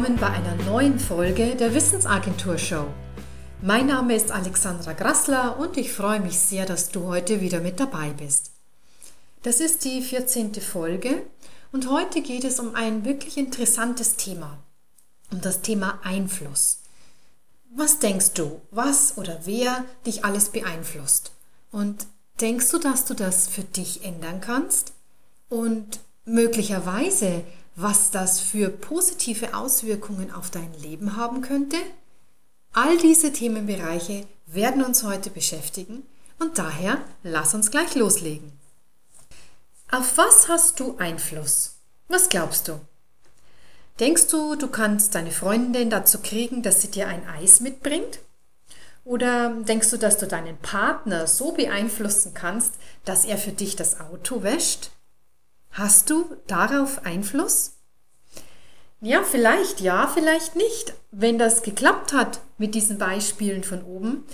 Willkommen bei einer neuen Folge der Wissensagentur Show. Mein Name ist Alexandra Grassler und ich freue mich sehr, dass du heute wieder mit dabei bist. Das ist die 14. Folge und heute geht es um ein wirklich interessantes Thema, um das Thema Einfluss. Was denkst du, was oder wer dich alles beeinflusst? Und denkst du, dass du das für dich ändern kannst? Und möglicherweise was das für positive Auswirkungen auf dein Leben haben könnte? All diese Themenbereiche werden uns heute beschäftigen und daher lass uns gleich loslegen. Auf was hast du Einfluss? Was glaubst du? Denkst du, du kannst deine Freundin dazu kriegen, dass sie dir ein Eis mitbringt? Oder denkst du, dass du deinen Partner so beeinflussen kannst, dass er für dich das Auto wäscht? Hast du darauf Einfluss? Ja, vielleicht ja, vielleicht nicht. Wenn das geklappt hat mit diesen Beispielen von oben,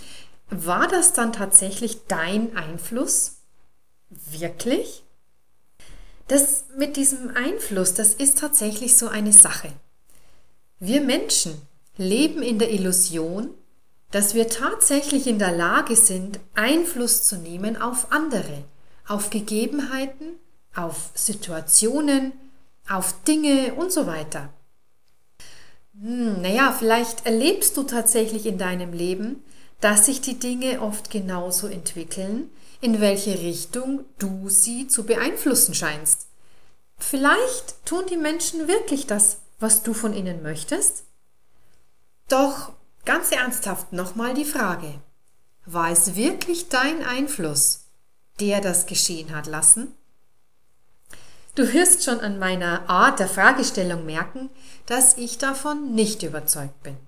war das dann tatsächlich dein Einfluss? Wirklich? Das mit diesem Einfluss, das ist tatsächlich so eine Sache. Wir Menschen leben in der Illusion, dass wir tatsächlich in der Lage sind, Einfluss zu nehmen auf andere, auf Gegebenheiten, auf Situationen, auf Dinge und so weiter. Hm, naja, vielleicht erlebst du tatsächlich in deinem Leben, dass sich die Dinge oft genauso entwickeln, in welche Richtung du sie zu beeinflussen scheinst. Vielleicht tun die Menschen wirklich das, was du von ihnen möchtest? Doch ganz ernsthaft nochmal die Frage, war es wirklich dein Einfluss, der das geschehen hat lassen? Du wirst schon an meiner Art der Fragestellung merken, dass ich davon nicht überzeugt bin.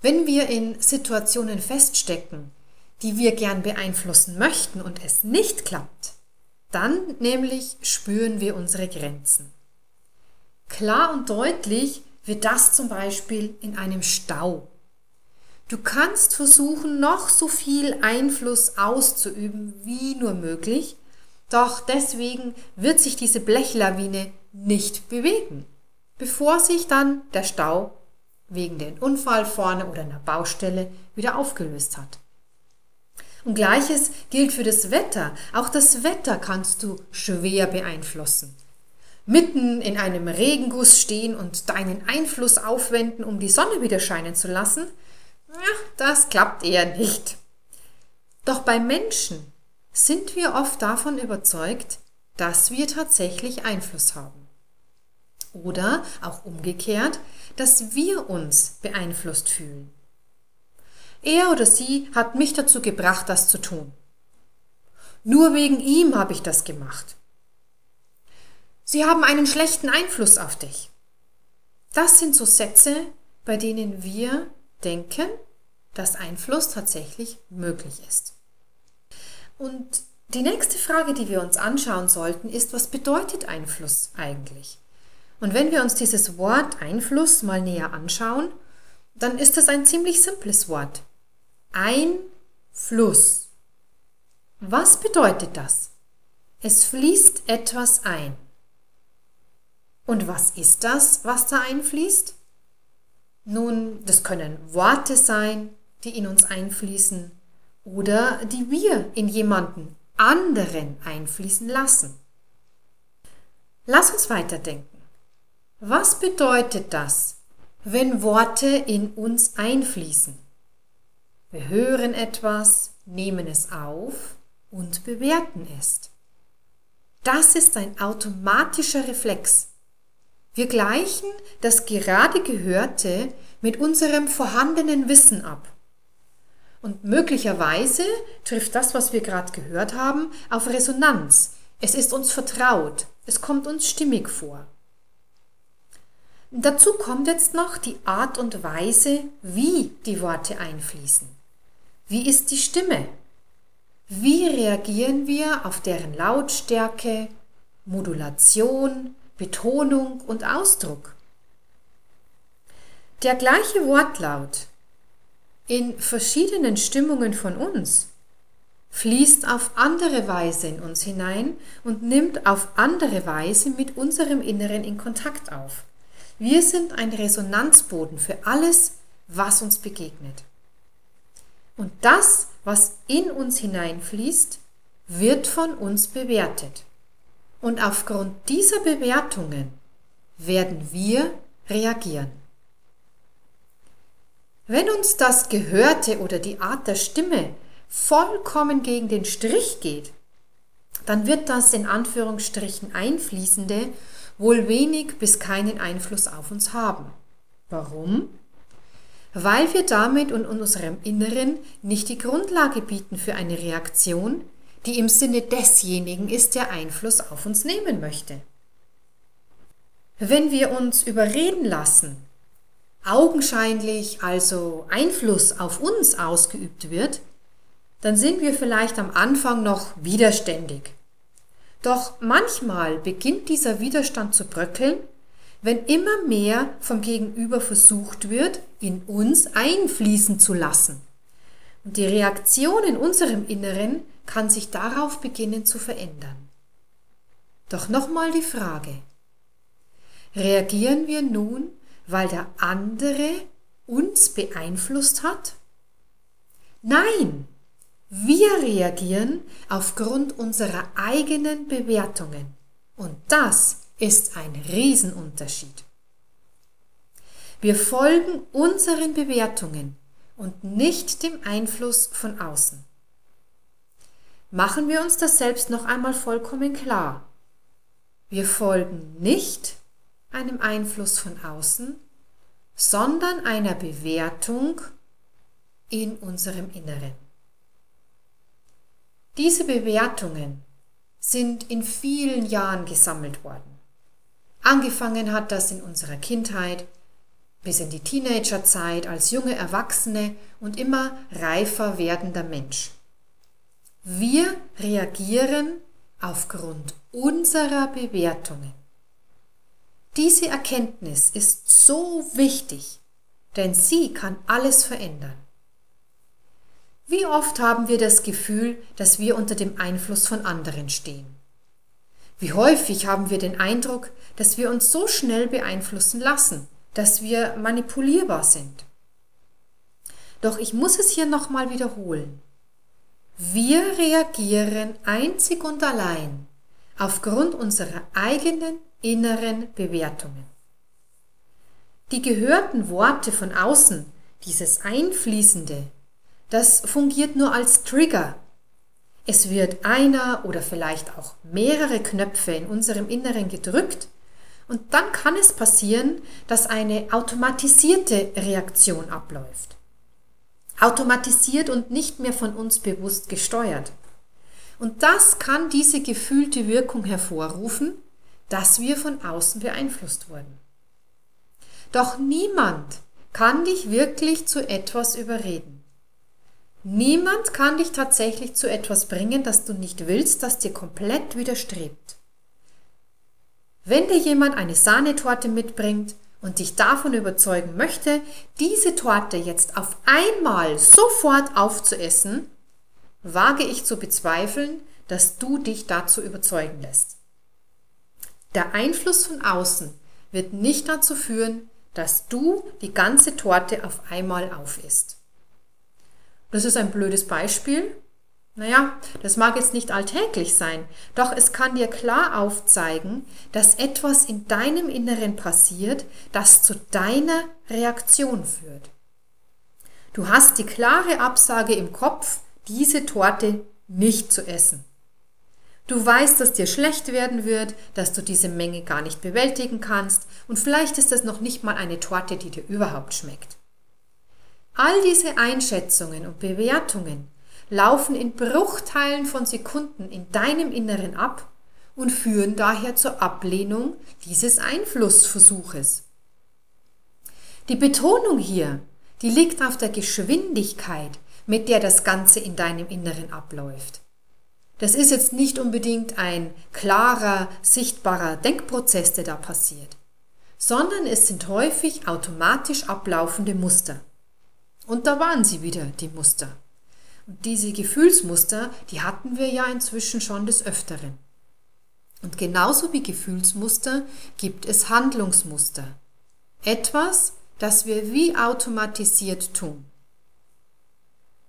Wenn wir in Situationen feststecken, die wir gern beeinflussen möchten und es nicht klappt, dann nämlich spüren wir unsere Grenzen. Klar und deutlich wird das zum Beispiel in einem Stau. Du kannst versuchen, noch so viel Einfluss auszuüben wie nur möglich, doch deswegen wird sich diese Blechlawine nicht bewegen, bevor sich dann der Stau wegen dem Unfall vorne oder einer Baustelle wieder aufgelöst hat. Und gleiches gilt für das Wetter. Auch das Wetter kannst du schwer beeinflussen. Mitten in einem Regenguss stehen und deinen Einfluss aufwenden, um die Sonne wieder scheinen zu lassen, ja, das klappt eher nicht. Doch bei Menschen sind wir oft davon überzeugt, dass wir tatsächlich Einfluss haben. Oder auch umgekehrt, dass wir uns beeinflusst fühlen. Er oder sie hat mich dazu gebracht, das zu tun. Nur wegen ihm habe ich das gemacht. Sie haben einen schlechten Einfluss auf dich. Das sind so Sätze, bei denen wir denken, dass Einfluss tatsächlich möglich ist. Und die nächste Frage, die wir uns anschauen sollten, ist, was bedeutet Einfluss eigentlich? Und wenn wir uns dieses Wort Einfluss mal näher anschauen, dann ist das ein ziemlich simples Wort. Einfluss. Was bedeutet das? Es fließt etwas ein. Und was ist das, was da einfließt? Nun, das können Worte sein, die in uns einfließen, oder die wir in jemanden anderen einfließen lassen. Lass uns weiterdenken. Was bedeutet das, wenn Worte in uns einfließen? Wir hören etwas, nehmen es auf und bewerten es. Das ist ein automatischer Reflex. Wir gleichen das gerade Gehörte mit unserem vorhandenen Wissen ab. Und möglicherweise trifft das, was wir gerade gehört haben, auf Resonanz. Es ist uns vertraut. Es kommt uns stimmig vor. Dazu kommt jetzt noch die Art und Weise, wie die Worte einfließen. Wie ist die Stimme? Wie reagieren wir auf deren Lautstärke, Modulation, Betonung und Ausdruck? Der gleiche Wortlaut in verschiedenen Stimmungen von uns, fließt auf andere Weise in uns hinein und nimmt auf andere Weise mit unserem Inneren in Kontakt auf. Wir sind ein Resonanzboden für alles, was uns begegnet. Und das, was in uns hineinfließt, wird von uns bewertet. Und aufgrund dieser Bewertungen werden wir reagieren. Wenn uns das Gehörte oder die Art der Stimme vollkommen gegen den Strich geht, dann wird das in Anführungsstrichen Einfließende wohl wenig bis keinen Einfluss auf uns haben. Warum? Weil wir damit in unserem Inneren nicht die Grundlage bieten für eine Reaktion, die im Sinne desjenigen ist, der Einfluss auf uns nehmen möchte. Wenn wir uns überreden lassen, augenscheinlich also Einfluss auf uns ausgeübt wird, dann sind wir vielleicht am Anfang noch widerständig. Doch manchmal beginnt dieser Widerstand zu bröckeln, wenn immer mehr vom Gegenüber versucht wird, in uns einfließen zu lassen. Und die Reaktion in unserem Inneren kann sich darauf beginnen zu verändern. Doch nochmal die Frage. Reagieren wir nun, weil der andere uns beeinflusst hat? Nein, wir reagieren aufgrund unserer eigenen Bewertungen. Und das ist ein Riesenunterschied. Wir folgen unseren Bewertungen und nicht dem Einfluss von außen. Machen wir uns das selbst noch einmal vollkommen klar. Wir folgen nicht einem Einfluss von außen, sondern einer Bewertung in unserem Inneren. Diese Bewertungen sind in vielen Jahren gesammelt worden. Angefangen hat das in unserer Kindheit, bis in die Teenagerzeit als junge Erwachsene und immer reifer werdender Mensch. Wir reagieren aufgrund unserer Bewertungen. Diese Erkenntnis ist so wichtig, denn sie kann alles verändern. Wie oft haben wir das Gefühl, dass wir unter dem Einfluss von anderen stehen? Wie häufig haben wir den Eindruck, dass wir uns so schnell beeinflussen lassen, dass wir manipulierbar sind? Doch ich muss es hier nochmal wiederholen. Wir reagieren einzig und allein aufgrund unserer eigenen inneren Bewertungen. Die gehörten Worte von außen, dieses Einfließende, das fungiert nur als Trigger. Es wird einer oder vielleicht auch mehrere Knöpfe in unserem Inneren gedrückt und dann kann es passieren, dass eine automatisierte Reaktion abläuft. Automatisiert und nicht mehr von uns bewusst gesteuert. Und das kann diese gefühlte Wirkung hervorrufen, dass wir von außen beeinflusst wurden. Doch niemand kann dich wirklich zu etwas überreden. Niemand kann dich tatsächlich zu etwas bringen, das du nicht willst, das dir komplett widerstrebt. Wenn dir jemand eine Sahnetorte mitbringt und dich davon überzeugen möchte, diese Torte jetzt auf einmal sofort aufzuessen, wage ich zu bezweifeln, dass du dich dazu überzeugen lässt. Der Einfluss von außen wird nicht dazu führen, dass du die ganze Torte auf einmal aufisst. Das ist ein blödes Beispiel. Naja, das mag jetzt nicht alltäglich sein, doch es kann dir klar aufzeigen, dass etwas in deinem Inneren passiert, das zu deiner Reaktion führt. Du hast die klare Absage im Kopf, diese Torte nicht zu essen. Du weißt, dass dir schlecht werden wird, dass du diese Menge gar nicht bewältigen kannst und vielleicht ist das noch nicht mal eine Torte, die dir überhaupt schmeckt. All diese Einschätzungen und Bewertungen laufen in Bruchteilen von Sekunden in deinem Inneren ab und führen daher zur Ablehnung dieses Einflussversuches. Die Betonung hier, die liegt auf der Geschwindigkeit, mit der das Ganze in deinem Inneren abläuft. Das ist jetzt nicht unbedingt ein klarer, sichtbarer Denkprozess, der da passiert, sondern es sind häufig automatisch ablaufende Muster. Und da waren sie wieder, die Muster. Und diese Gefühlsmuster, die hatten wir ja inzwischen schon des Öfteren. Und genauso wie Gefühlsmuster gibt es Handlungsmuster. etwas, das wir wie automatisiert tun.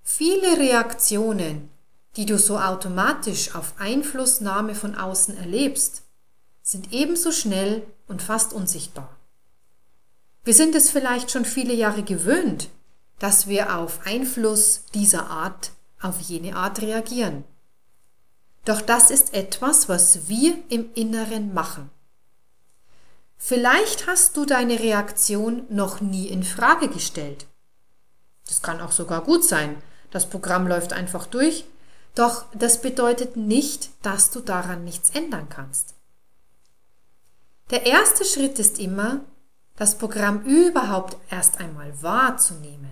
Viele Reaktionen, die du so automatisch auf Einflussnahme von außen erlebst, sind ebenso schnell und fast unsichtbar. Wir sind es vielleicht schon viele Jahre gewöhnt, dass wir auf Einfluss dieser Art auf jene Art reagieren. Doch das ist etwas, was wir im Inneren machen. Vielleicht hast du deine Reaktion noch nie in Frage gestellt. Das kann auch sogar gut sein. Das Programm läuft einfach durch. Doch das bedeutet nicht, dass du daran nichts ändern kannst. Der erste Schritt ist immer, das Programm überhaupt erst einmal wahrzunehmen.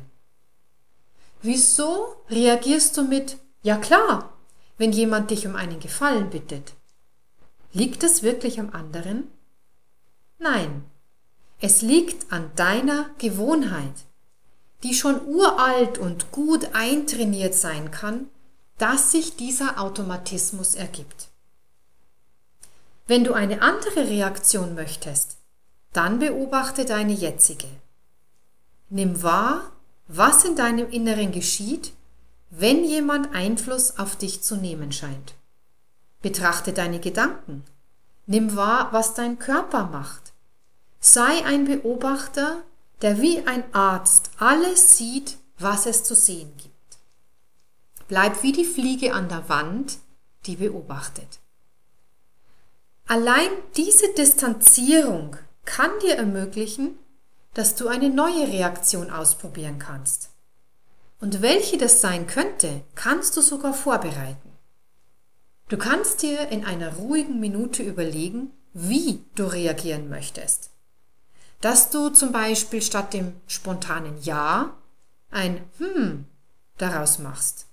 Wieso reagierst du mit Ja klar, wenn jemand dich um einen Gefallen bittet? Liegt es wirklich am anderen? Nein, es liegt an deiner Gewohnheit, die schon uralt und gut eintrainiert sein kann, dass sich dieser Automatismus ergibt. Wenn du eine andere Reaktion möchtest, dann beobachte deine jetzige. Nimm wahr, was in deinem Inneren geschieht, wenn jemand Einfluss auf dich zu nehmen scheint. Betrachte deine Gedanken. Nimm wahr, was dein Körper macht. Sei ein Beobachter, der wie ein Arzt alles sieht, was es zu sehen gibt. Bleib wie die Fliege an der Wand, die beobachtet. Allein diese Distanzierung kann dir ermöglichen, dass du eine neue Reaktion ausprobieren kannst. Und welche das sein könnte, kannst du sogar vorbereiten. Du kannst dir in einer ruhigen Minute überlegen, wie du reagieren möchtest. Dass du zum Beispiel statt dem spontanen Ja ein Hm daraus machst.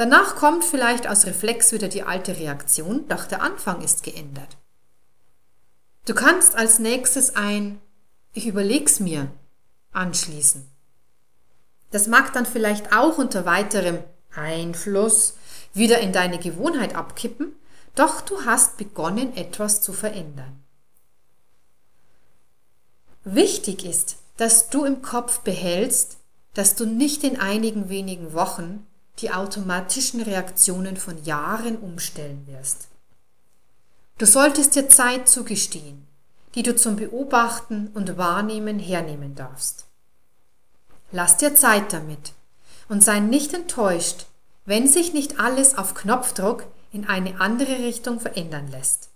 Danach kommt vielleicht aus Reflex wieder die alte Reaktion, doch der Anfang ist geändert. Du kannst als nächstes ein Ich überleg's mir anschließen. Das mag dann vielleicht auch unter weiterem Einfluss wieder in deine Gewohnheit abkippen, doch du hast begonnen, etwas zu verändern. Wichtig ist, dass du im Kopf behältst, dass du nicht in einigen wenigen Wochen die automatischen Reaktionen von Jahren umstellen wirst. Du solltest dir Zeit zugestehen, die du zum Beobachten und Wahrnehmen hernehmen darfst. Lass dir Zeit damit und sei nicht enttäuscht, wenn sich nicht alles auf Knopfdruck in eine andere Richtung verändern lässt.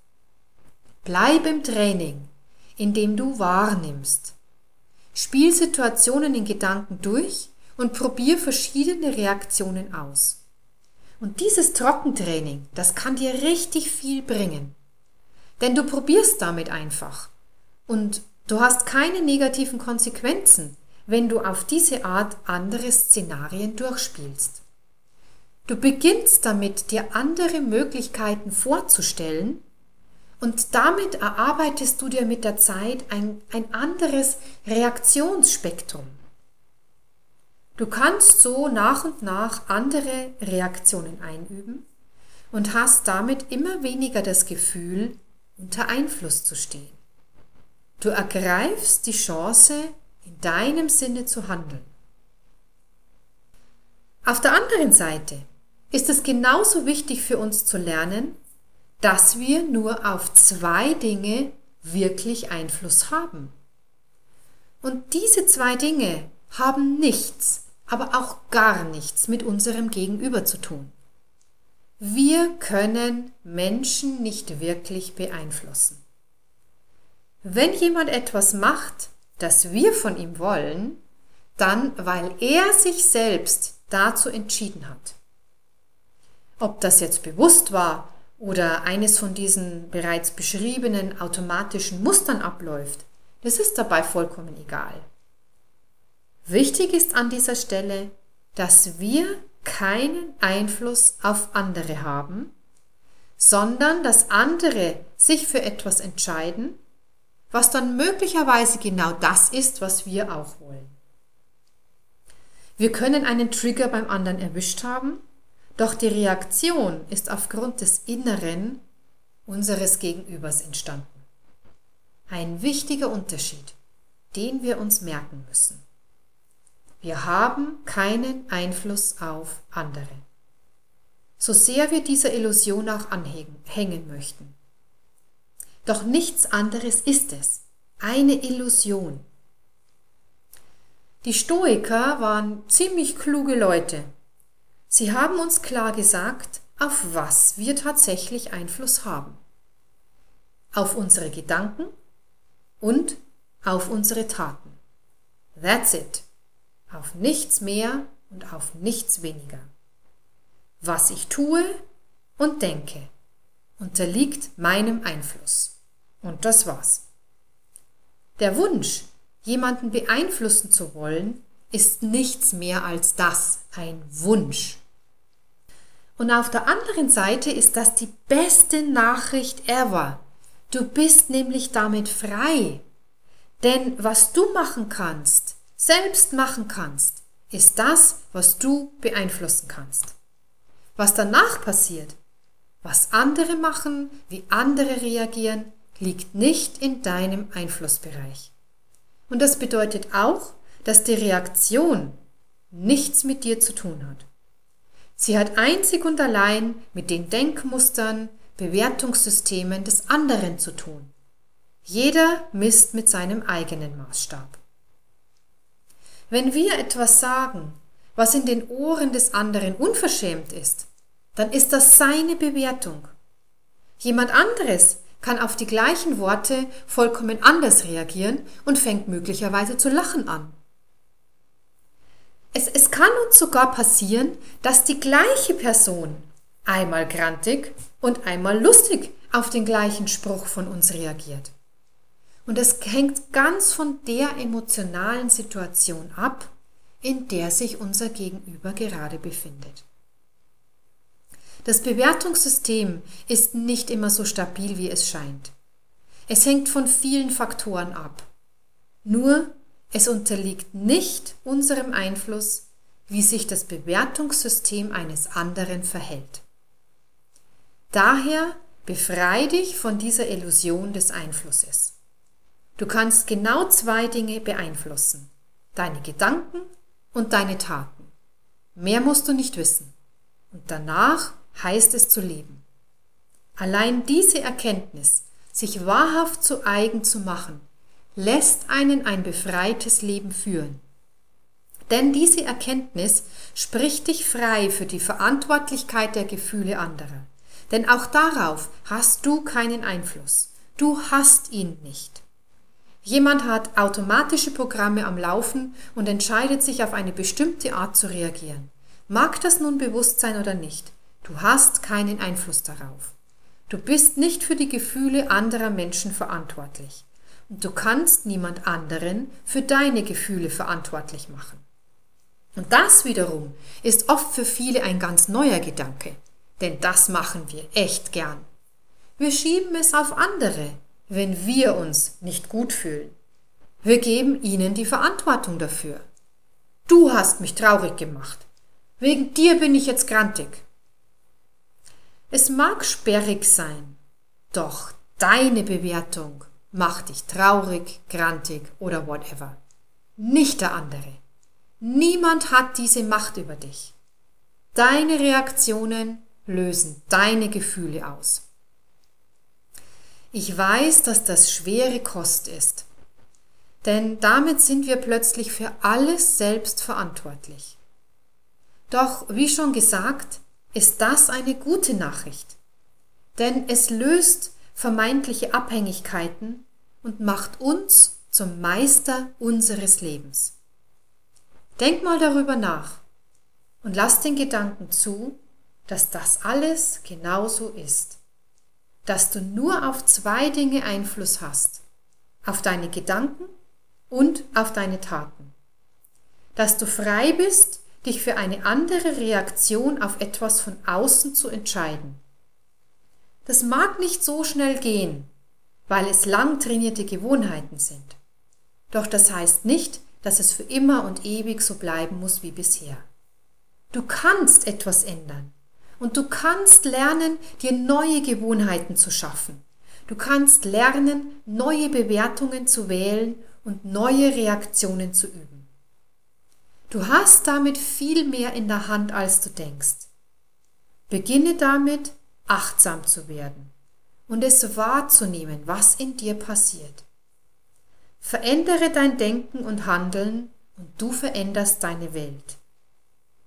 Bleib im Training, indem du wahrnimmst. Spiel Situationen in Gedanken durch und probier verschiedene Reaktionen aus. Und dieses Trockentraining, das kann dir richtig viel bringen. Denn du probierst damit einfach. Und du hast keine negativen Konsequenzen, wenn du auf diese Art andere Szenarien durchspielst. Du beginnst damit, dir andere Möglichkeiten vorzustellen und damit erarbeitest du dir mit der Zeit ein, ein anderes Reaktionsspektrum. Du kannst so nach und nach andere Reaktionen einüben und hast damit immer weniger das Gefühl, unter Einfluss zu stehen. Du ergreifst die Chance, in deinem Sinne zu handeln. Auf der anderen Seite ist es genauso wichtig für uns zu lernen, dass wir nur auf zwei Dinge wirklich Einfluss haben. Und diese zwei Dinge haben nichts aber auch gar nichts mit unserem Gegenüber zu tun. Wir können Menschen nicht wirklich beeinflussen. Wenn jemand etwas macht, das wir von ihm wollen, dann weil er sich selbst dazu entschieden hat. Ob das jetzt bewusst war oder eines von diesen bereits beschriebenen automatischen Mustern abläuft, das ist dabei vollkommen egal. Wichtig ist an dieser Stelle, dass wir keinen Einfluss auf andere haben, sondern dass andere sich für etwas entscheiden, was dann möglicherweise genau das ist, was wir auch wollen. Wir können einen Trigger beim anderen erwischt haben, doch die Reaktion ist aufgrund des Inneren unseres Gegenübers entstanden. Ein wichtiger Unterschied. den wir uns merken müssen. Wir haben keinen Einfluss auf andere. So sehr wir dieser Illusion auch anhängen möchten. Doch nichts anderes ist es. Eine Illusion. Die Stoiker waren ziemlich kluge Leute. Sie haben uns klar gesagt, auf was wir tatsächlich Einfluss haben. Auf unsere Gedanken und auf unsere Taten. That's it. Auf nichts mehr und auf nichts weniger. Was ich tue und denke, unterliegt meinem Einfluss. Und das war's. Der Wunsch, jemanden beeinflussen zu wollen, ist nichts mehr als das, ein Wunsch. Und auf der anderen Seite ist das die beste Nachricht ever. Du bist nämlich damit frei. Denn was du machen kannst, selbst machen kannst, ist das, was du beeinflussen kannst. Was danach passiert, was andere machen, wie andere reagieren, liegt nicht in deinem Einflussbereich. Und das bedeutet auch, dass die Reaktion nichts mit dir zu tun hat. Sie hat einzig und allein mit den Denkmustern, Bewertungssystemen des anderen zu tun. Jeder misst mit seinem eigenen Maßstab. Wenn wir etwas sagen, was in den Ohren des anderen unverschämt ist, dann ist das seine Bewertung. Jemand anderes kann auf die gleichen Worte vollkommen anders reagieren und fängt möglicherweise zu lachen an. Es, es kann uns sogar passieren, dass die gleiche Person einmal grantig und einmal lustig auf den gleichen Spruch von uns reagiert. Und es hängt ganz von der emotionalen Situation ab, in der sich unser Gegenüber gerade befindet. Das Bewertungssystem ist nicht immer so stabil, wie es scheint. Es hängt von vielen Faktoren ab. Nur es unterliegt nicht unserem Einfluss, wie sich das Bewertungssystem eines anderen verhält. Daher befrei dich von dieser Illusion des Einflusses. Du kannst genau zwei Dinge beeinflussen. Deine Gedanken und deine Taten. Mehr musst du nicht wissen. Und danach heißt es zu leben. Allein diese Erkenntnis, sich wahrhaft zu eigen zu machen, lässt einen ein befreites Leben führen. Denn diese Erkenntnis spricht dich frei für die Verantwortlichkeit der Gefühle anderer. Denn auch darauf hast du keinen Einfluss. Du hast ihn nicht. Jemand hat automatische Programme am Laufen und entscheidet sich auf eine bestimmte Art zu reagieren. Mag das nun bewusst sein oder nicht, du hast keinen Einfluss darauf. Du bist nicht für die Gefühle anderer Menschen verantwortlich. Und du kannst niemand anderen für deine Gefühle verantwortlich machen. Und das wiederum ist oft für viele ein ganz neuer Gedanke, denn das machen wir echt gern. Wir schieben es auf andere, wenn wir uns nicht gut fühlen. Wir geben ihnen die Verantwortung dafür. Du hast mich traurig gemacht. Wegen dir bin ich jetzt grantig. Es mag sperrig sein, doch deine Bewertung mach dich traurig, grantig oder whatever. Nicht der andere. Niemand hat diese Macht über dich. Deine Reaktionen lösen deine Gefühle aus. Ich weiß, dass das schwere Kost ist, denn damit sind wir plötzlich für alles selbst verantwortlich. Doch, wie schon gesagt, ist das eine gute Nachricht, denn es löst vermeintliche Abhängigkeiten und macht uns zum Meister unseres Lebens. Denk mal darüber nach und lass den Gedanken zu, dass das alles genauso ist. Dass du nur auf zwei Dinge Einfluss hast. Auf deine Gedanken und auf deine Taten. Dass du frei bist, dich für eine andere Reaktion auf etwas von außen zu entscheiden. Das mag nicht so schnell gehen, weil es lang trainierte Gewohnheiten sind. Doch das heißt nicht, dass es für immer und ewig so bleiben muss wie bisher. Du kannst etwas ändern und du kannst lernen, dir neue Gewohnheiten zu schaffen. Du kannst lernen, neue Bewertungen zu wählen und neue Reaktionen zu üben. Du hast damit viel mehr in der Hand, als du denkst. Beginne damit, achtsam zu werden und es wahrzunehmen, was in dir passiert. Verändere dein Denken und Handeln und du veränderst deine Welt.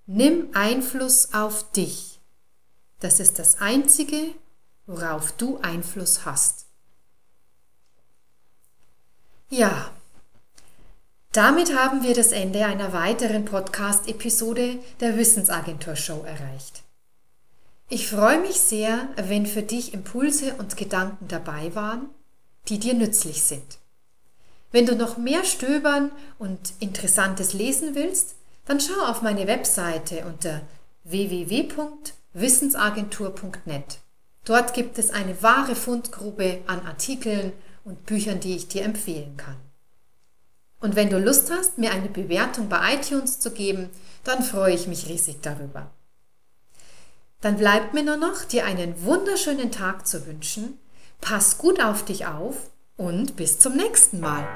Nimm Einfluss auf dich. Das ist das Einzige, worauf du Einfluss hast. Ja, damit haben wir das Ende einer weiteren Podcast-Episode der Wissensagentur Show erreicht. Ich freue mich sehr, wenn für dich Impulse und Gedanken dabei waren, die dir nützlich sind. Wenn du noch mehr stöbern und Interessantes lesen willst, dann schau auf meine Webseite unter www.wissensagentur.net. Dort gibt es eine wahre Fundgrube an Artikeln und Büchern, die ich dir empfehlen kann. Und wenn du Lust hast, mir eine Bewertung bei iTunes zu geben, dann freue ich mich riesig darüber. Dann bleibt mir nur noch, dir einen wunderschönen Tag zu wünschen. Pass gut auf dich auf und bis zum nächsten Mal.